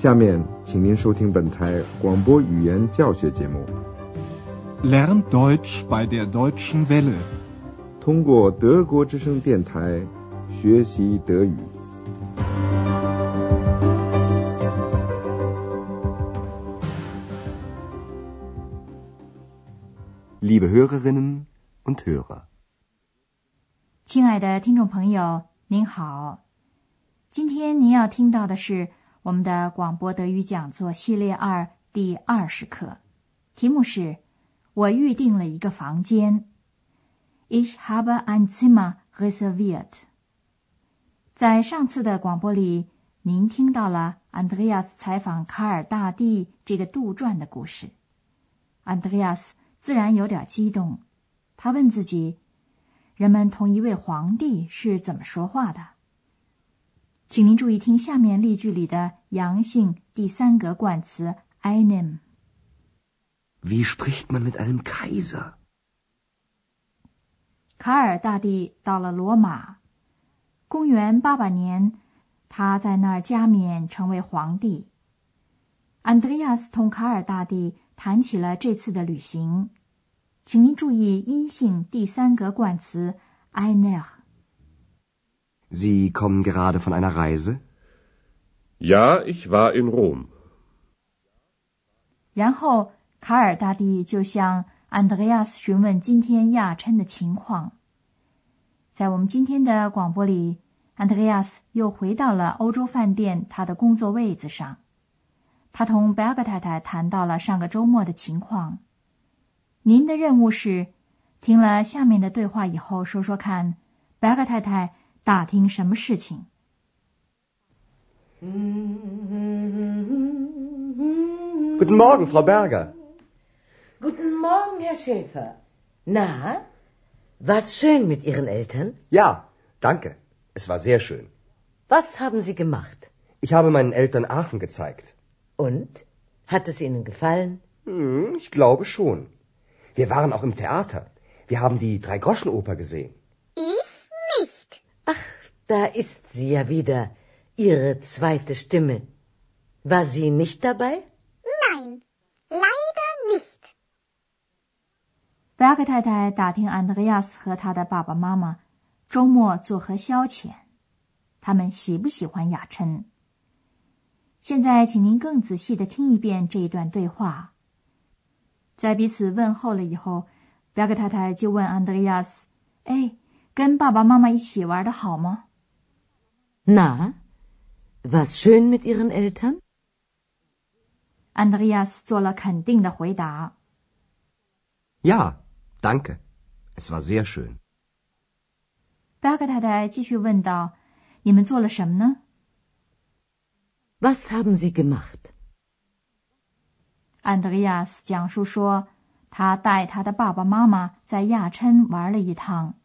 下面，请您收听本台广播语言教学节目。Lern Deutsch bei der Deutschen Welle。通过德国之声电台学习德语。Liebe Hörerinnen und Hörer，亲爱的听众朋友，您好。今天您要听到的是我们的广播德语讲座系列二第二十课，题目是“我预定了一个房间”。Ich habe ein Zimmer reserviert。在上次的广播里，您听到了 Andreas 采访卡尔大帝这个杜撰的故事。Andreas 自然有点激动，他问自己：人们同一位皇帝是怎么说话的？请您注意听下面例句里的阳性第三格冠词 einem。Wie spricht man mit einem Kaiser？卡尔大帝到了罗马，公元八百年，他在那儿加冕成为皇帝。安德烈亚斯同卡尔大帝谈起了这次的旅行，请您注意阴性第三格冠词 einer。Sie kommen gerade von einer Reise? Ja, ich war in Rom. 然后卡尔大帝就向安德烈亚斯询问今天亚琛的情况。在我们今天的广播里，安德烈亚斯又回到了欧洲饭店他的工作位子上。他同贝尔格太太谈到了上个周末的情况。您的任务是听了下面的对话以后，说说看，贝尔格太太。打听什么事情？Guten Morgen, Frau Berger. Guten Morgen, Herr Schäfer. Na, war's schön mit Ihren Eltern? Ja, danke. Es war sehr schön. Was haben Sie gemacht? Ich habe meinen Eltern Aachen gezeigt. Und? Hat es Ihnen gefallen? Hm, ich glaube schon. Wir waren auch im Theater. Wir haben die Dreigroschenoper gesehen. Da ist sie ja wieder, Ihre zweite Stimme. War sie nicht dabei? Nein, leider nicht. 贝尔格太太打听安德烈亚斯和他的爸爸妈妈周末作何消遣，他们喜不喜欢雅琛？现在，请您更仔细的听一遍这一段对话。在彼此问候了以后，贝尔格太太就问安德烈亚斯：“哎，跟爸爸妈妈一起玩的好吗？” Na, was schön mit Ihren Eltern? Andreas 做了肯定的回答。Ja, danke. Es war sehr schön. 巴克太太继续问道：“你们做了什么呢？”Was haben Sie gemacht? Andreas 讲述说，他带他的爸爸妈妈在亚琛玩了一趟。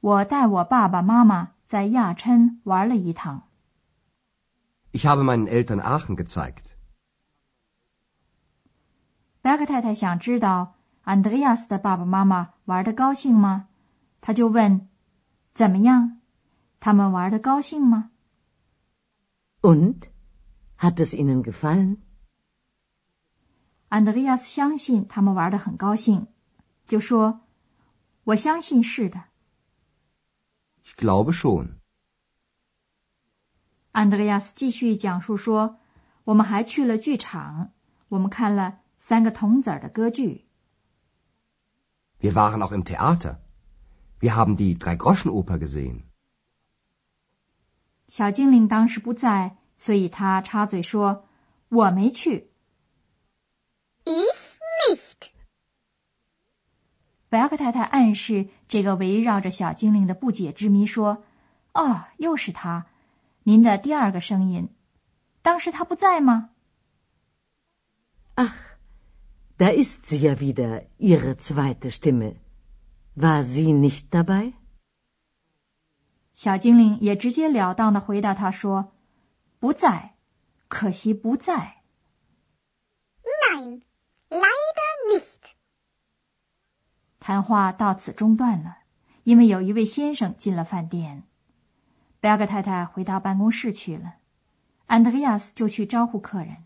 我带我爸爸妈妈。 在亚琛玩了一趟。Ich habe meinen Eltern Aachen gezeigt. 贝克太太想知道安德烈亚斯的爸爸妈妈玩的高兴吗？他就问：“怎么样？他们玩的高兴吗？”Und hat es ihnen gefallen？安德烈亚斯相信他们玩的很高兴，就说：“我相信是的。” Ich glaube schon. 安德烈亚斯继续讲述说：“我们还去了剧场，我们看了三个童子儿的歌剧。” Wir waren auch im Theater. Wir haben die Dreigroschenoper gesehen. 小精灵当时不在，所以他插嘴说：“我没去。” Ich nicht. 贝尔克太太暗示这个围绕着小精灵的不解之谜说：“哦，又是他，您的第二个声音。当时他不在吗？”“Ach, da ist sie ja wieder, ihre zweite Stimme. War sie nicht dabei？” 小精灵也直截了当的回答他说：“不在，可惜不在。” “Nein, leider nicht。”谈话到此中断了，因为有一位先生进了饭店。贝尔格太太回到办公室去了。安德烈亚斯就去招呼客人。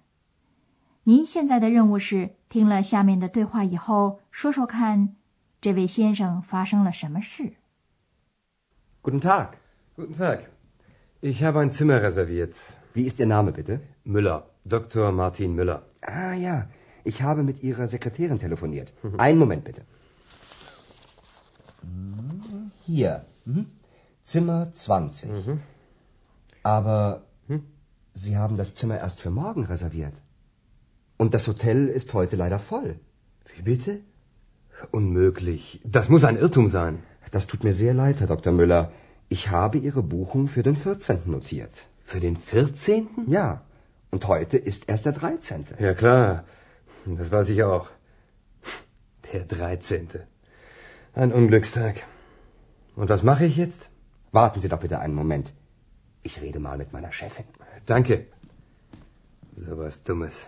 您现在的任务是听了下面的对话以后，说说看，这位先生发生了什么事。Guten Tag. Guten Tag. Ich habe ein Zimmer reserviert. Wie ist Ihr Name bitte? Müller. Dr. Martin Müller. Ah ja, ich habe mit Ihrer Sekretärin telefoniert. Einen Moment bitte. Hier. Mhm. Zimmer 20. Aber Sie haben das Zimmer erst für morgen reserviert. Und das Hotel ist heute leider voll. Wie bitte? Unmöglich. Das muss ein Irrtum sein. Das tut mir sehr leid, Herr Dr. Müller. Ich habe Ihre Buchung für den 14. notiert. Für den 14.? Ja. Und heute ist erst der 13. Ja klar. Das weiß ich auch. Der 13. Ein Unglückstag. Und was mache ich jetzt? Warten Sie doch bitte einen Moment. Ich rede mal mit meiner Chefin. Danke. So was Dummes.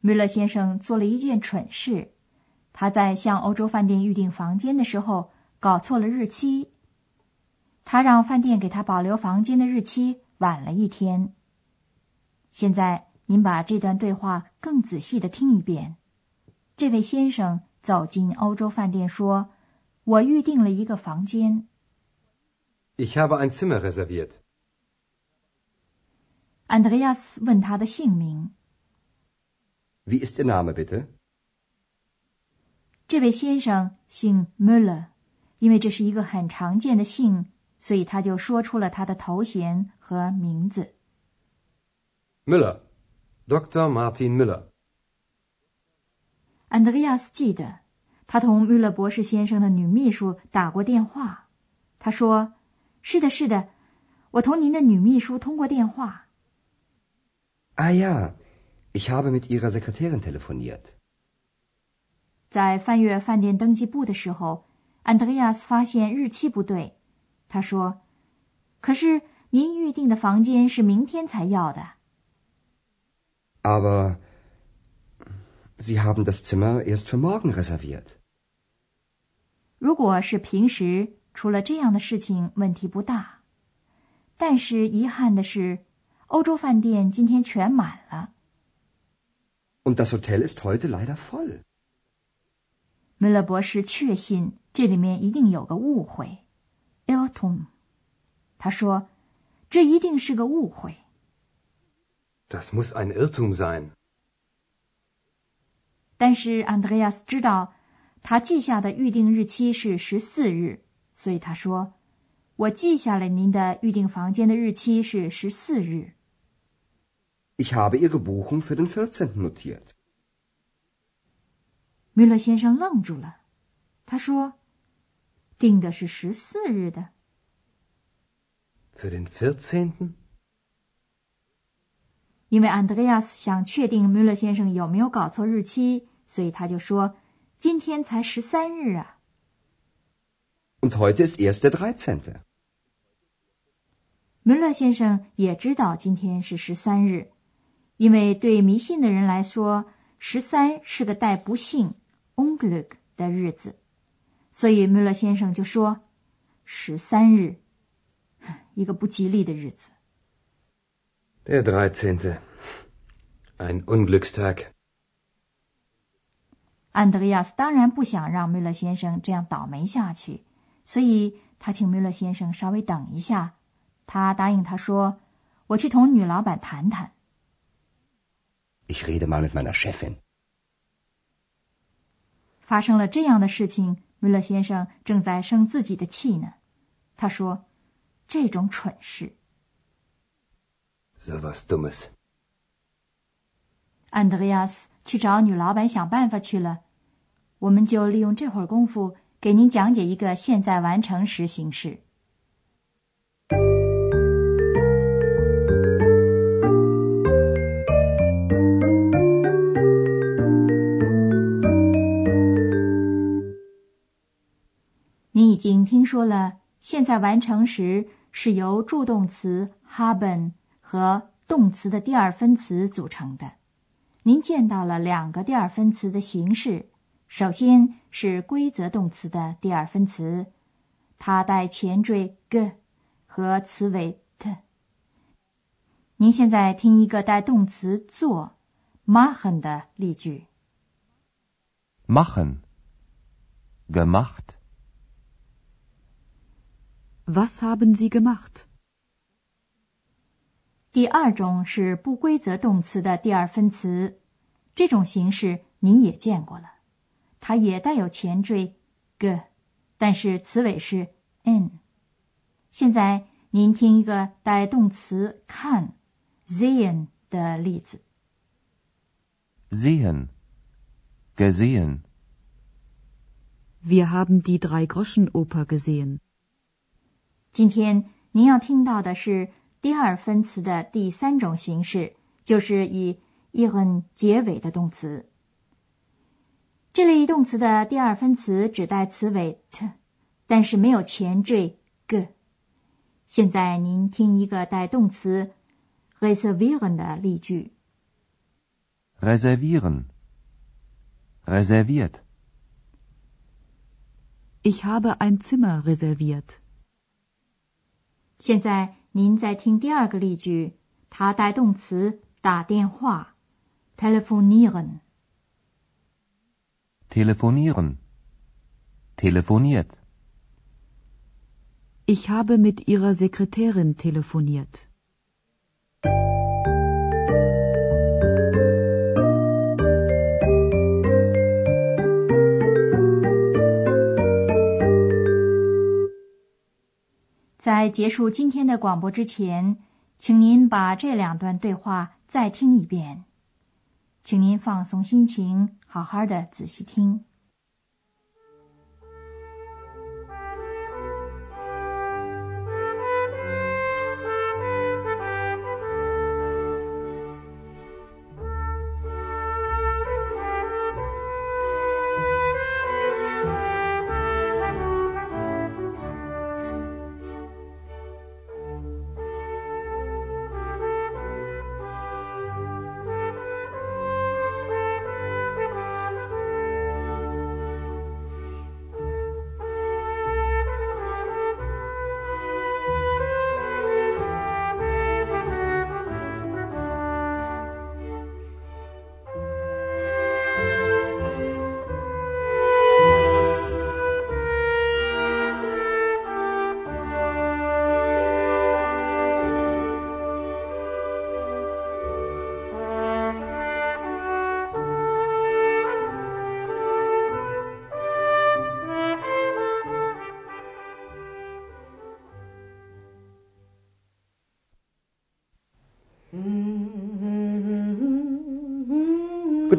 米勒先生做了一件蠢事，他在向欧洲饭店预订房间的时候搞错了日期。他让饭店给他保留房间的日期晚了一天。现在您把这段对话更仔细的听一遍。这位先生走进欧洲饭店说：“我预定了一个房间。Ich habe ein Zimmer reserviert. ” Andreas 问他的姓名。Wie ist Ihr Name bitte? 这位先生姓 Müller，因为这是一个很常见的姓，所以他就说出了他的头衔和名字。Müller. Dr. Martin Müller. 安德烈亚斯记得，他同穆勒博士先生的女秘书打过电话。他说：“是的，是的，我同您的女秘书通过电话。Ah ja, ich habe mit Ihrer Sekretärin telefoniert. ”在翻阅饭店登记簿的时候，安德烈亚斯发现日期不对。他说：“可是您预定的房间是明天才要的。” Aber Sie haben das Zimmer erst für morgen reserviert. 如果是平时，除了这样的事情，问题不大。但是遗憾的是，欧洲饭店今天全满了。Und das Hotel ist heute leider voll. 梅勒博士确信这里面一定有个误会 e l t o n 他说：“这一定是个误会。Das muss ein Irrtum sein. ”但是安德烈亚斯知道，他记下的预定日期是十四日，所以他说：“我记下了您的预定房间的日期是十四日。Ich habe Ihre Buchung für den 14. notiert. ”米勒先生愣住了，他说：“定的是十四日的。” Für den 14.? 因为安德烈亚斯想确定米勒先生有没有搞错日期，所以他就说：“今天才十三日啊。Und heute ist erst der 13. ”米勒先生也知道今天是十三日，因为对迷信的人来说，十三是个带不幸 （unglück） 的日子，所以米勒先生就说：“十三日，一个不吉利的日子。” Der 13. Ein Unglückstag. 安德烈亚斯当然不想让米勒先生这样倒霉下去，所以他请米勒先生稍微等一下。他答应他说：“我去同女老板谈谈。Ich rede mal mit meiner Chefin. ”发生了这样的事情，米勒先生正在生自己的气呢。他说：“这种蠢事。” So was Dummes. 安德烈亚斯去找女老板想办法去了。我们就利用这会儿功夫，给您讲解一个现在完成时形式。你已经听说了，现在完成时是由助动词 haben 和动词的第二分词组成的。您见到了两个第二分词的形式，首先是规则动词的第二分词，它带前缀 g 和词尾 t。您现在听一个带动词“做 ”（machen） 的例句。machen, gemacht. Was haben Sie gemacht? 第二种是不规则动词的第二分词，这种形式您也见过了，它也带有前缀 g，但是词尾是 n。现在您听一个带动词看 sehen 的例子。Sehen, gesehen. Wir haben die Drei-Groschen-Oper gesehen. 今天您要听到的是第二分词的第三种形式，就是以 ihren 结尾的动词。这类动词的第二分词只带词尾 t，但是没有前缀 g。现在您听一个带动词 reservieren 的例句。Reservieren. Reserviert. Ich habe ein Zimmer reserviert. 现在您再听第二个例句，它带动词打电话 telefonieren。 Telefonieren. Telefoniert. Ich habe mit Ihrer Sekretärin telefoniert. 在结束今天的广播之前，请您把这两段对话再听一遍。请您放松心情，好好的仔细听。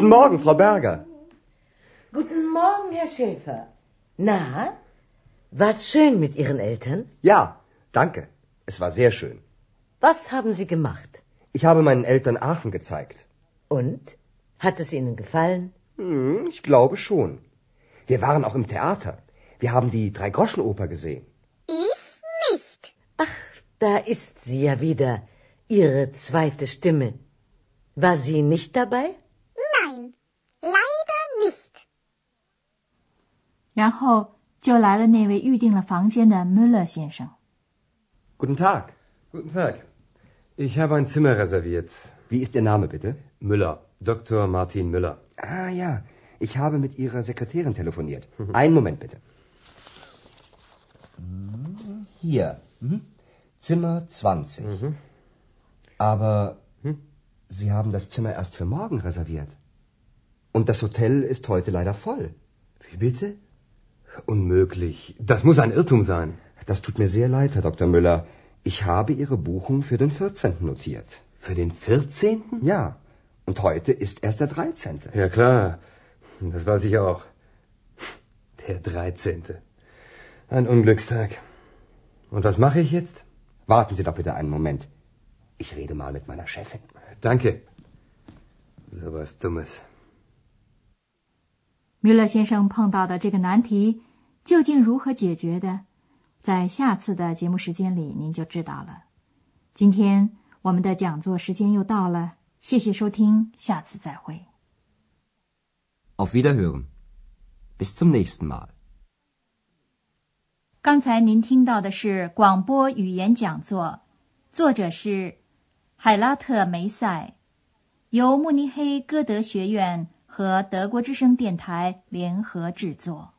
Guten Morgen, Frau Berger. Guten Morgen, Herr Schäfer. Na, war's schön mit Ihren Eltern? Ja, danke. Es war sehr schön. Was haben Sie gemacht? Ich habe meinen Eltern Aachen gezeigt. Und? Hat es Ihnen gefallen? Hm, ich glaube schon. Wir waren auch im Theater. Wir haben die Drei-Groschen-Oper gesehen. Ich nicht. Ach, da ist sie ja wieder, Ihre zweite Stimme. War sie nicht dabei? Nein, leider nicht. 然后就来了那位预定了房间的 Müller 先生。 Guten Tag. Guten Tag. Ich habe ein Zimmer reserviert. Wie ist Ihr Name bitte? Müller. Dr. Martin Müller. Ah ja, ich habe mit Ihrer Sekretärin telefoniert. Einen Moment bitte. Hier. Mhm. Zimmer 20. Aber Sie haben das Zimmer erst für morgen reserviert. Und das Hotel ist heute leider voll. Wie bitte? Unmöglich. Das muss ein Irrtum sein. Das tut mir sehr leid, Herr Dr. Müller. Ich habe Ihre Buchung für den 14. notiert. Für den 14.? Ja, und heute ist erst der 13. Ja klar, das weiß ich auch. Der 13. Ein Unglückstag. Und was mache ich jetzt? Warten Sie doch bitte einen Moment. Ich rede mal mit meiner Chefin. Danke. So was Dummes. 米勒先生碰到的这个难题究竟如何解决的，在下次的节目时间里您就知道了。今天我们的讲座时间又到了，谢谢收听，下次再会。Auf Wiederhören. Bis zum nächsten Mal. 刚才您听到的是广播语言讲座，作者是海拉特梅塞，由慕尼黑歌德学院和德国之声电台联合制作。